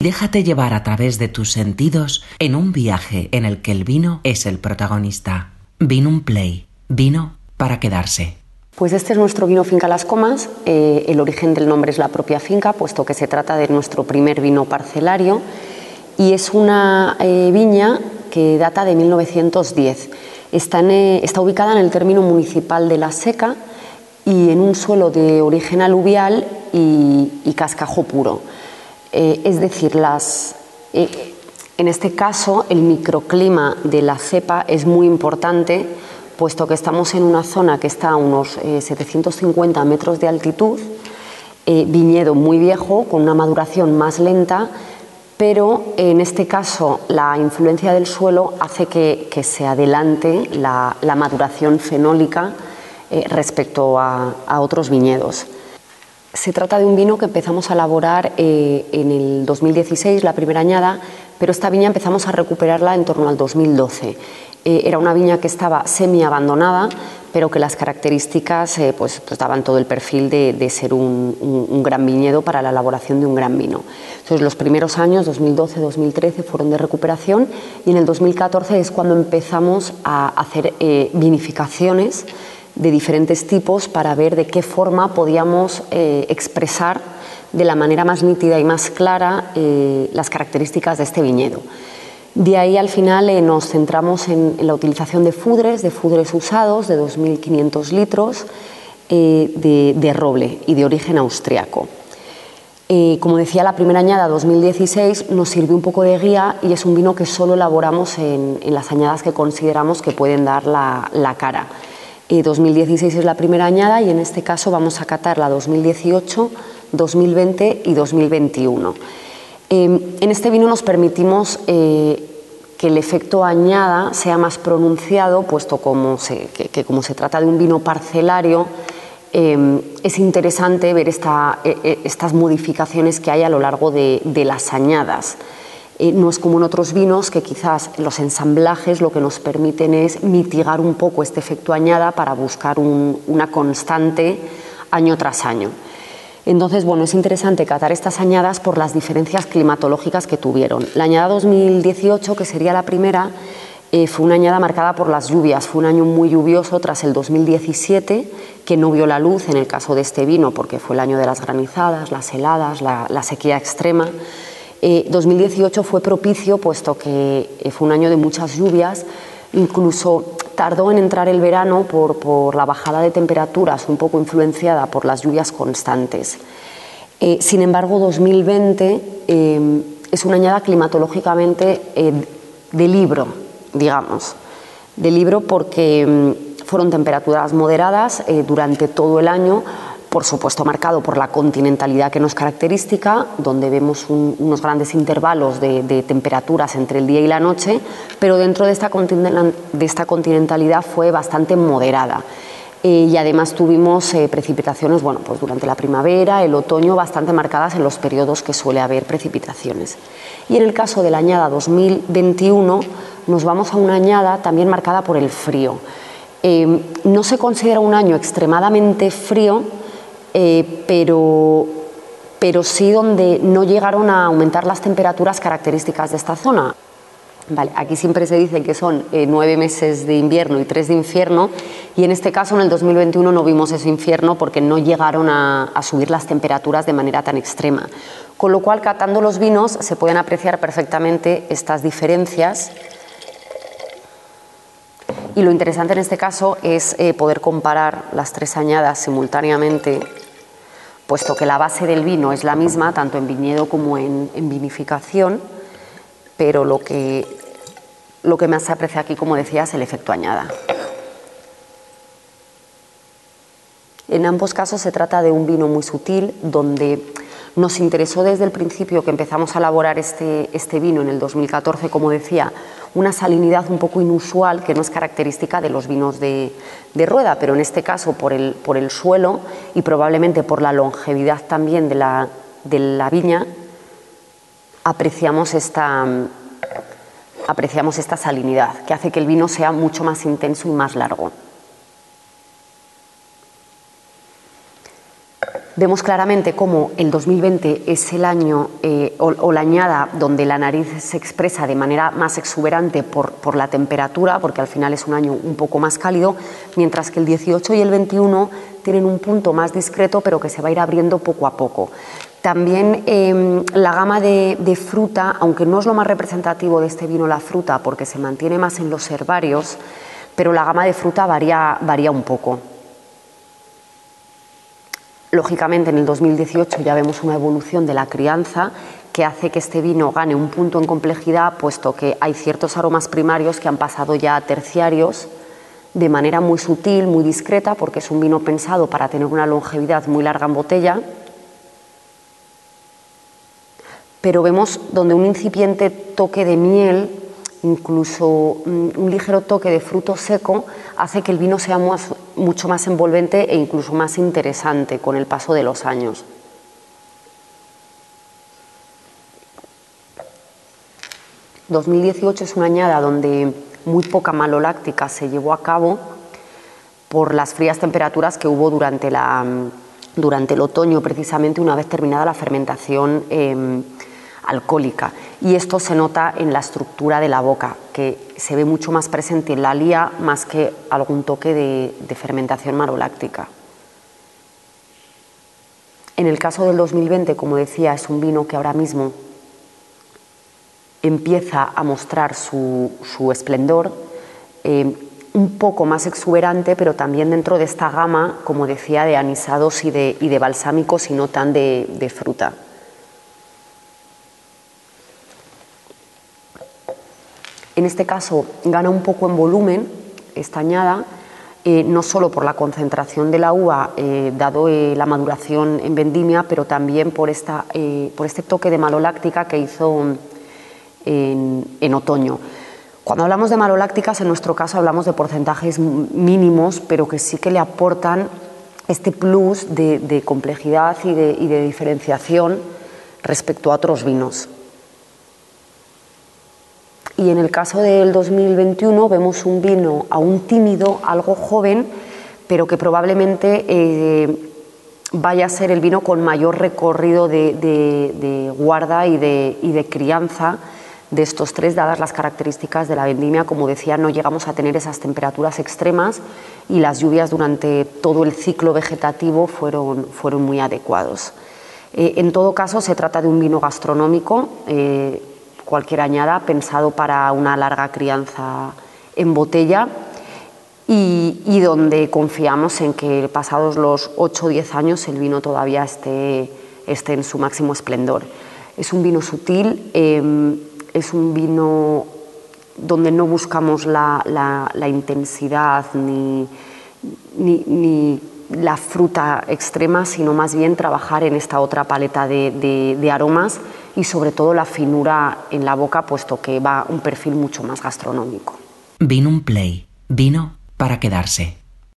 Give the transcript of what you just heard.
Déjate llevar a través de tus sentidos en un viaje en el que el vino es el protagonista. Vino un play, vino para quedarse. Pues este es nuestro vino Finca Las Comas. Eh, el origen del nombre es la propia finca, puesto que se trata de nuestro primer vino parcelario y es una eh, viña que data de 1910. Está, eh, está ubicada en el término municipal de La Seca y en un suelo de origen aluvial y, cascajo puro. Es decir, las, en este caso el microclima de la cepa es muy importante puesto que estamos en una zona que está a unos 750 eh, metros de altitud, eh, viñedo muy viejo, con una maduración más lenta, pero en este caso la influencia del suelo hace que, se adelante la, maduración fenólica eh, respecto a, otros viñedos. Se trata de un vino que empezamos a elaborar en el 2016, la primera añada, pero esta viña empezamos a recuperarla en torno al 2012 eh, era una viña que estaba semi abandonada, pero que las características eh, pues, pues, daban todo el perfil de, ser un, gran viñedo para la elaboración de un gran vino. Entonces, los primeros años, 2012-2013, fueron de recuperación y en el 2014 es cuando empezamos a hacer eh, vinificaciones de diferentes tipos para ver de qué forma podíamos expresar de la manera más nítida y más clara las características de este viñedo. De ahí al final eh, nos centramos en, la utilización de fudres, de fudres usados de 2.500 litros eh, de, roble y de origen austriaco. Eh, como decía, la primera añada 2016 nos sirvió un poco de guía y es un vino que solo elaboramos en, las añadas que consideramos que pueden dar la, la cara. 2016 es la primera añada y en este caso vamos a catar la 2018, 2020 y 2021. en este vino nos permitimos que el efecto añada sea más pronunciado, puesto como que, como se trata de un vino parcelario, em, es interesante ver e, e, estas modificaciones que hay a lo largo de, las añadas. Eh, no es como en otros vinos que quizás los ensamblajes lo que nos permiten es mitigar un poco este efecto añada para buscar una constante año tras año. Entonces, bueno, es interesante catar estas añadas por las diferencias climatológicas que tuvieron. La añada 2018, que sería la primera, eh, fue una añada marcada por las lluvias. Fue un año muy lluvioso tras el 2017, que no vio la luz en el caso de este vino, porque fue el año de las granizadas, las heladas, la, sequía extrema. 2018 eh, fue propicio, puesto que eh, fue un año de muchas lluvias, incluso tardó en entrar el verano por, la bajada de temperaturas, un poco influenciada por las lluvias constantes. Eh, sin embargo, 2020 eh, es una añada climatológicamente de libro, digamos, de libro porque mm, fueron temperaturas moderadas durante todo el año, por supuesto marcado por la continentalidad que nos característica, donde vemos unos grandes intervalos de, temperaturas entre el día y la noche, pero dentro de esta, de esta continentalidad fue bastante moderada. Eh, y además tuvimos eh, precipitaciones bueno, pues durante la primavera, el otoño, bastante marcadas en los periodos que suele haber precipitaciones. Y en el caso de la añada 2021 nos vamos a una añada también marcada por el frío. Eh, no se considera un año extremadamente frío, eh, pero, pero sí donde no llegaron a aumentar las temperaturas características de esta zona. Vale, aquí siempre se dice que son eh, nueve meses de invierno y tres de infierno, y en este caso, en el 2021, no vimos ese infierno porque no llegaron a, subir las temperaturas de manera tan extrema. Con lo cual, catando los vinos, se pueden apreciar perfectamente estas diferencias y lo interesante en este caso es eh, poder comparar las tres añadas simultáneamente, puesto que la base del vino es la misma, tanto en viñedo como en, vinificación, pero lo que, lo que más se aprecia aquí, como decía, es el efecto añada. En ambos casos se trata de un vino muy sutil, donde nos interesó desde el principio que empezamos a elaborar este, este vino en el 2014, como decía, una salinidad un poco inusual que no es característica de los vinos de, rueda, pero en este caso por el, por el, suelo y probablemente por la longevidad también de la, de la viña, apreciamos esta, apreciamos esta salinidad que hace que el vino sea mucho más intenso y más largo. Vemos claramente cómo el 2020 es el año eh, o, la añada donde la nariz se expresa de manera más exuberante por, la temperatura, porque al final es un año un poco más cálido, mientras que el 18 y el 21 tienen un punto más discreto, pero que se va a ir abriendo poco a poco. También em, la gama de, de, fruta, aunque no es lo más representativo de este vino la fruta, porque se mantiene más en los herbarios, pero la gama de fruta varía, varía un poco. Lógicamente, en el 2018 ya vemos una evolución de la crianza que hace que este vino gane un punto en complejidad, puesto que hay ciertos aromas primarios que han pasado ya a terciarios de manera muy sutil, muy discreta, porque es un vino pensado para tener una longevidad muy larga en botella. Pero vemos donde un incipiente toque de miel incluso mm, un ligero toque de fruto seco hace que el vino sea mucho más envolvente e incluso más interesante con el paso de los años. ...2018 es una añada donde muy poca maloláctica se llevó a cabo por las frías temperaturas que hubo durante, durante el otoño, precisamente una vez terminada la fermentación em, alcohólica. Y esto se nota en la estructura de la boca, que se ve mucho más presente en la lía más que algún toque de, fermentación maroláctica. En el caso del 2020, como decía, es un vino que ahora mismo empieza a mostrar su, esplendor, eh, un poco más exuberante, pero también dentro de esta gama, como decía, de anisados y de, y de balsámicos y no tan de fruta. En este caso gana un poco en volumen esta añada, eh, no solo por la concentración de la uva, eh, dado eh, la maduración en vendimia, pero también por, esta, por este toque de maloláctica que hizo en, otoño. Cuando hablamos de malolácticas, en nuestro caso hablamos de porcentajes mínimos, pero que sí que le aportan este plus de, complejidad y de diferenciación respecto a otros vinos. Y en el caso del 2021 vemos un vino aún tímido, algo joven, pero que probablemente eh, vaya a ser el vino con mayor recorrido de, guarda y de, crianza de estos tres, dadas las características de la vendimia. Como decía, no llegamos a tener esas temperaturas extremas y las lluvias durante todo el ciclo vegetativo fueron, fueron muy adecuados. Eh, en todo caso, se trata de un vino gastronómico. Eh, cualquier añada pensado para una larga crianza en botella y, donde confiamos en que pasados los 8 o 10 años el vino todavía esté, esté en su máximo esplendor. Es un vino sutil, em, es un vino donde no buscamos la, intensidad ni, ni, la fruta extrema, sino más bien trabajar en esta otra paleta de aromas y sobre todo la finura en la boca, puesto que va un perfil mucho más gastronómico. Vino un play, vino para quedarse.